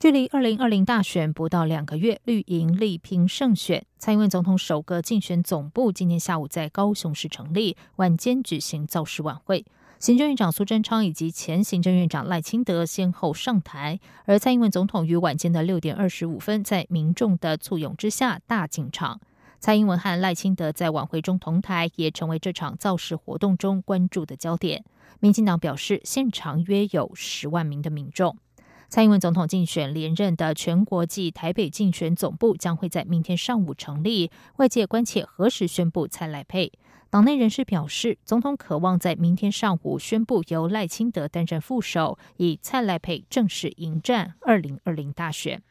距离二零二零大选不到两个月，绿营力拼胜选。蔡英文总统首个竞选总部今天下午在高雄市成立，晚间举行造势晚会。行政院长苏贞昌以及前行政院长赖清德先后上台，而蔡英文总统于晚间的六点二十五分，在民众的簇拥之下大进场。蔡英文和赖清德在晚会中同台，也成为这场造势活动中关注的焦点。民进党表示，现场约有十万名的民众。蔡英文总统竞选连任的全国暨台北竞选总部将会在明天上午成立，外界关切何时宣布蔡赖配。党内人士表示，总统渴望在明天上午宣布由赖清德担任副手，以蔡赖配正式迎战二零二零大选。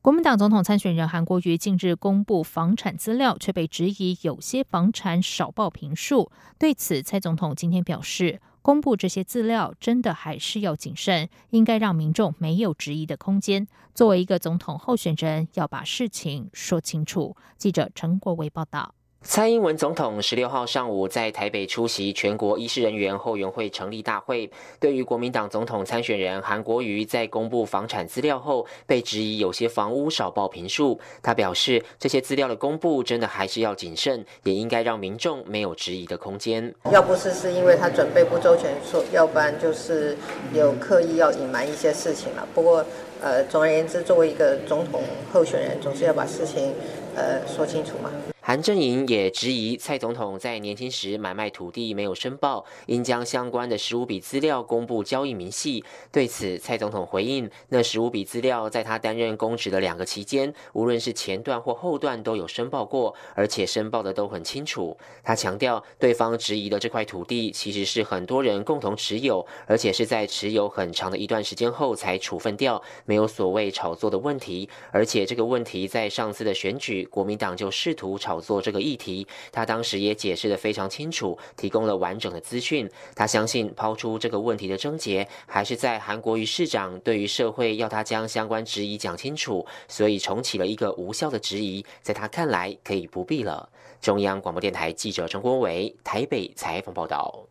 国民党总统参选人韩国瑜近日公布房产资料，却被质疑有些房产少报平数。对此，蔡总统今天表示。公布这些资料，真的还是要谨慎，应该让民众没有质疑的空间。作为一个总统候选人，要把事情说清楚。记者陈国维报道。蔡英文总统十六号上午在台北出席全国医师人员后援会成立大会。对于国民党总统参选人韩国瑜在公布房产资料后被质疑有些房屋少报平数，他表示这些资料的公布真的还是要谨慎，也应该让民众没有质疑的空间。要不是是因为他准备不周全，说要不然就是有刻意要隐瞒一些事情了。不过，呃，总而言之，作为一个总统候选人，总是要把事情呃说清楚嘛。韩正营也质疑蔡总统在年轻时买卖土地没有申报，应将相关的十五笔资料公布交易明细。对此，蔡总统回应：那十五笔资料在他担任公职的两个期间，无论是前段或后段都有申报过，而且申报的都很清楚。他强调，对方质疑的这块土地其实是很多人共同持有，而且是在持有很长的一段时间后才处分掉，没有所谓炒作的问题。而且这个问题在上次的选举，国民党就试图炒。做这个议题，他当时也解释的非常清楚，提供了完整的资讯。他相信抛出这个问题的症结，还是在韩国瑜市长对于社会要他将相关质疑讲清楚，所以重启了一个无效的质疑。在他看来，可以不必了。中央广播电台记者陈国伟台北采访报道。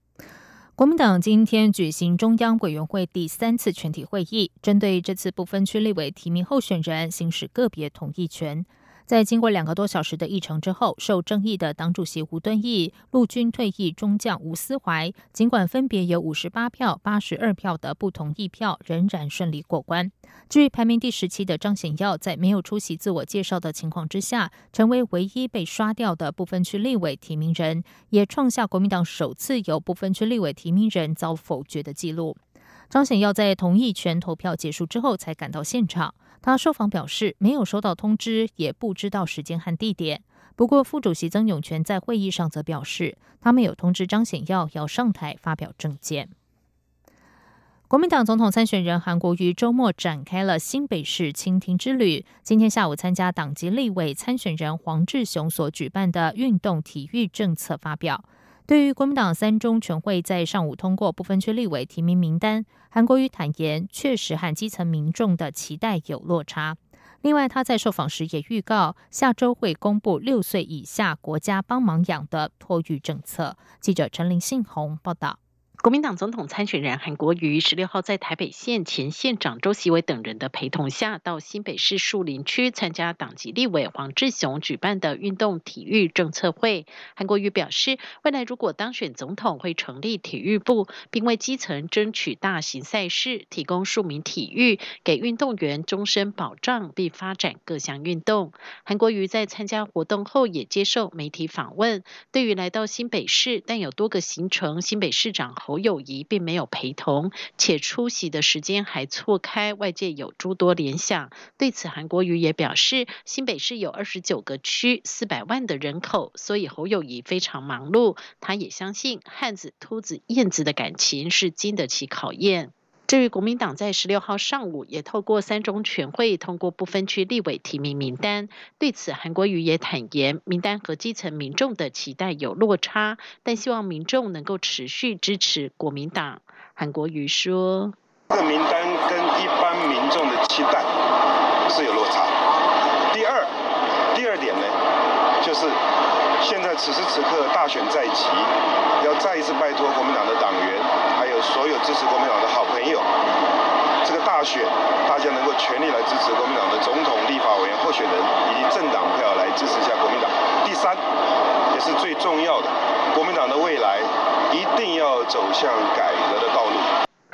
国民党今天举行中央委员会第三次全体会议，针对这次不分区立委提名候选人行使个别同意权。在经过两个多小时的议程之后，受争议的党主席吴敦义、陆军退役中将吴思怀，尽管分别有五十八票、八十二票的不同意票，仍然顺利过关。至于排名第十七的张显耀，在没有出席自我介绍的情况之下，成为唯一被刷掉的部分区立委提名人，也创下国民党首次有部分区立委提名人遭否决的记录。张显耀在同意权投票结束之后才赶到现场。他受访表示，没有收到通知，也不知道时间和地点。不过，副主席曾永权在会议上则表示，他们有通知张显耀要上台发表政见。国民党总统参选人韩国瑜周末展开了新北市倾听之旅，今天下午参加党籍立委参选人黄志雄所举办的运动体育政策发表。对于国民党三中全会在上午通过不分区立委提名名单，韩国瑜坦言，确实和基层民众的期待有落差。另外，他在受访时也预告，下周会公布六岁以下国家帮忙养的托育政策。记者陈林信宏报道。国民党总统参选人韩国瑜十六号在台北县前县长周锡伟等人的陪同下，到新北市树林区参加党籍立委黄志雄举办的运动体育政策会。韩国瑜表示，未来如果当选总统，会成立体育部，并为基层争取大型赛事，提供庶民体育，给运动员终身保障，并发展各项运动。韩国瑜在参加活动后，也接受媒体访问。对于来到新北市，但有多个行程，新北市长侯。侯友谊并没有陪同，且出席的时间还错开，外界有诸多联想。对此，韩国瑜也表示，新北市有二十九个区，四百万的人口，所以侯友谊非常忙碌。他也相信汉子、秃子、燕子的感情是经得起考验。至于国民党在十六号上午也透过三中全会通过不分区立委提名名单，对此韩国瑜也坦言，名单和基层民众的期待有落差，但希望民众能够持续支持国民党。韩国瑜说：“这名单跟一般民众的期待是有落差。第二，第二点呢，就是现在此时此刻大选在即，要再一次拜托国民党的党员，还有所有支持国民党的好朋友，这个大选大家能够全力来支持国民党的总统、立法委员候选人以及政党票来支持一下国民党。第三，也是最重要的，国民党的未来。”一定要走向改革的道路。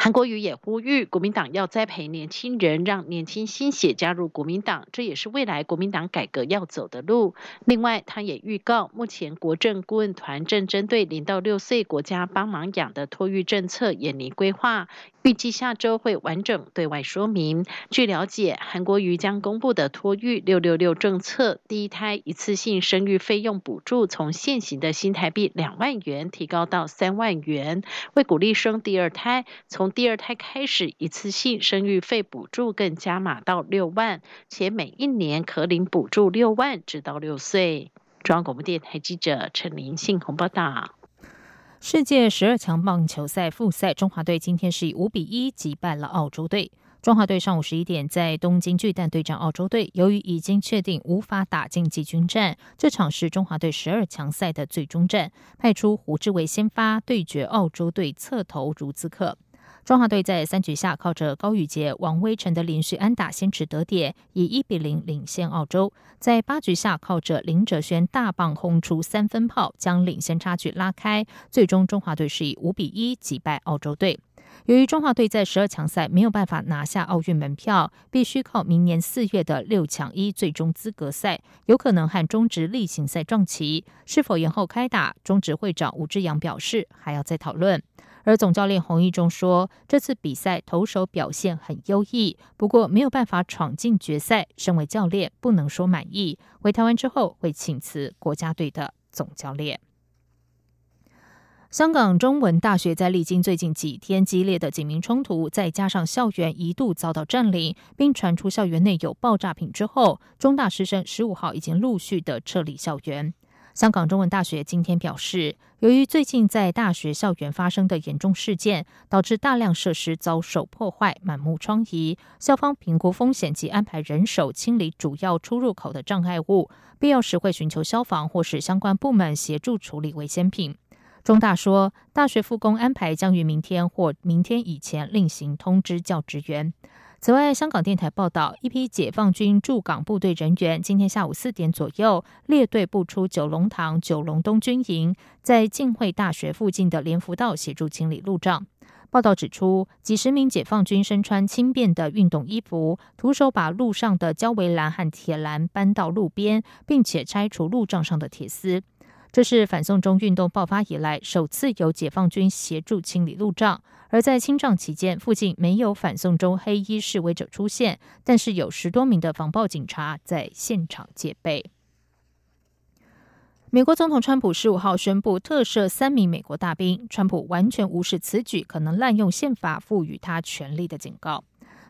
韩国瑜也呼吁国民党要栽培年轻人，让年轻新血加入国民党，这也是未来国民党改革要走的路。另外，他也预告，目前国政顾问团正针对零到六岁国家帮忙养的托育政策研拟规划。预计下周会完整对外说明。据了解，韩国瑜将公布的托育“六六六”政策，第一胎一次性生育费用补助从现行的新台币两万元提高到三万元，为鼓励生第二胎，从第二胎开始一次性生育费补助更加码到六万，且每一年可领补助六万，直到六岁。中央广播电台记者陈林信鸿报道。世界十二强棒球赛复赛，中华队今天是以五比一击败了澳洲队。中华队上午十一点在东京巨蛋对战澳洲队，由于已经确定无法打进季军战，这场是中华队十二强赛的最终战，派出胡志伟先发对决澳洲队侧投如兹克。中华队在三局下靠着高宇杰、王威成的连续安打先持得点，以一比零领先澳洲。在八局下靠着林哲轩大棒轰出三分炮，将领先差距拉开。最终中华队是以五比一击败澳洲队。由于中华队在十二强赛没有办法拿下奥运门票，必须靠明年四月的六强一最终资格赛，有可能和中职例行赛撞齐。是否延后开打？中职会长吴志阳表示还要再讨论。而总教练洪一中说，这次比赛投手表现很优异，不过没有办法闯进决赛。身为教练，不能说满意。回台湾之后会请辞国家队的总教练。香港中文大学在历经最近几天激烈的警民冲突，再加上校园一度遭到占领，并传出校园内有爆炸品之后，中大师生十五号已经陆续的撤离校园。香港中文大学今天表示，由于最近在大学校园发生的严重事件，导致大量设施遭受破坏、满目疮痍，校方评估风险及安排人手清理主要出入口的障碍物，必要时会寻求消防或是相关部门协助处理危险品。中大说，大学复工安排将于明天或明天以前另行通知教职员。此外，香港电台报道，一批解放军驻港部队人员今天下午四点左右列队步出九龙塘九龙东军营，在浸会大学附近的联福道协助清理路障。报道指出，几十名解放军身穿轻便的运动衣服，徒手把路上的胶围栏和铁栏搬到路边，并且拆除路障上的铁丝。这是反送中运动爆发以来首次由解放军协助清理路障。而在清障期间，附近没有反送中黑衣示威者出现，但是有十多名的防暴警察在现场戒备。美国总统川普十五号宣布特赦三名美国大兵，川普完全无视此举可能滥用宪法赋予他权力的警告。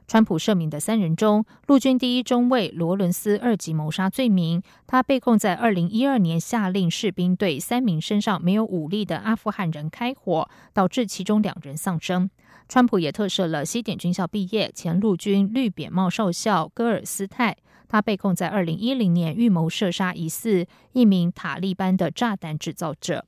川普赦免的三人中，陆军第一中尉罗伦斯二级谋杀罪名，他被控在二零一二年下令士兵对三名身上没有武力的阿富汗人开火，导致其中两人丧生。川普也特赦了西点军校毕业前陆军绿扁帽少校戈尔斯泰，他被控在二零一零年预谋射杀疑似一名塔利班的炸弹制造者。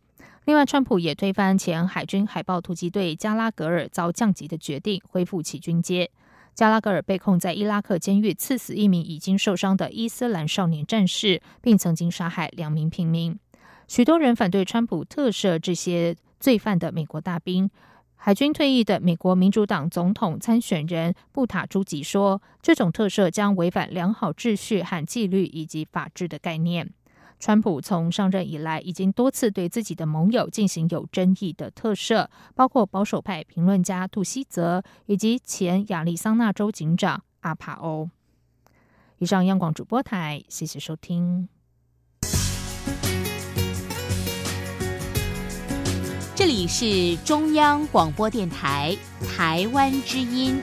另外，川普也推翻前海军海豹突击队加拉格尔遭降级的决定，恢复其军阶。加拉格尔被控在伊拉克监狱刺死一名已经受伤的伊斯兰少年战士，并曾经杀害两名平民。许多人反对川普特赦这些罪犯的美国大兵。海军退役的美国民主党总统参选人布塔朱吉说：“这种特赦将违反良好秩序和纪律以及法治的概念。”川普从上任以来，已经多次对自己的盟友进行有争议的特赦，包括保守派评论家杜希泽以及前亚利桑那州警长阿帕欧。以上，央广主播台，谢谢收听。这里是中央广播电台台湾之音。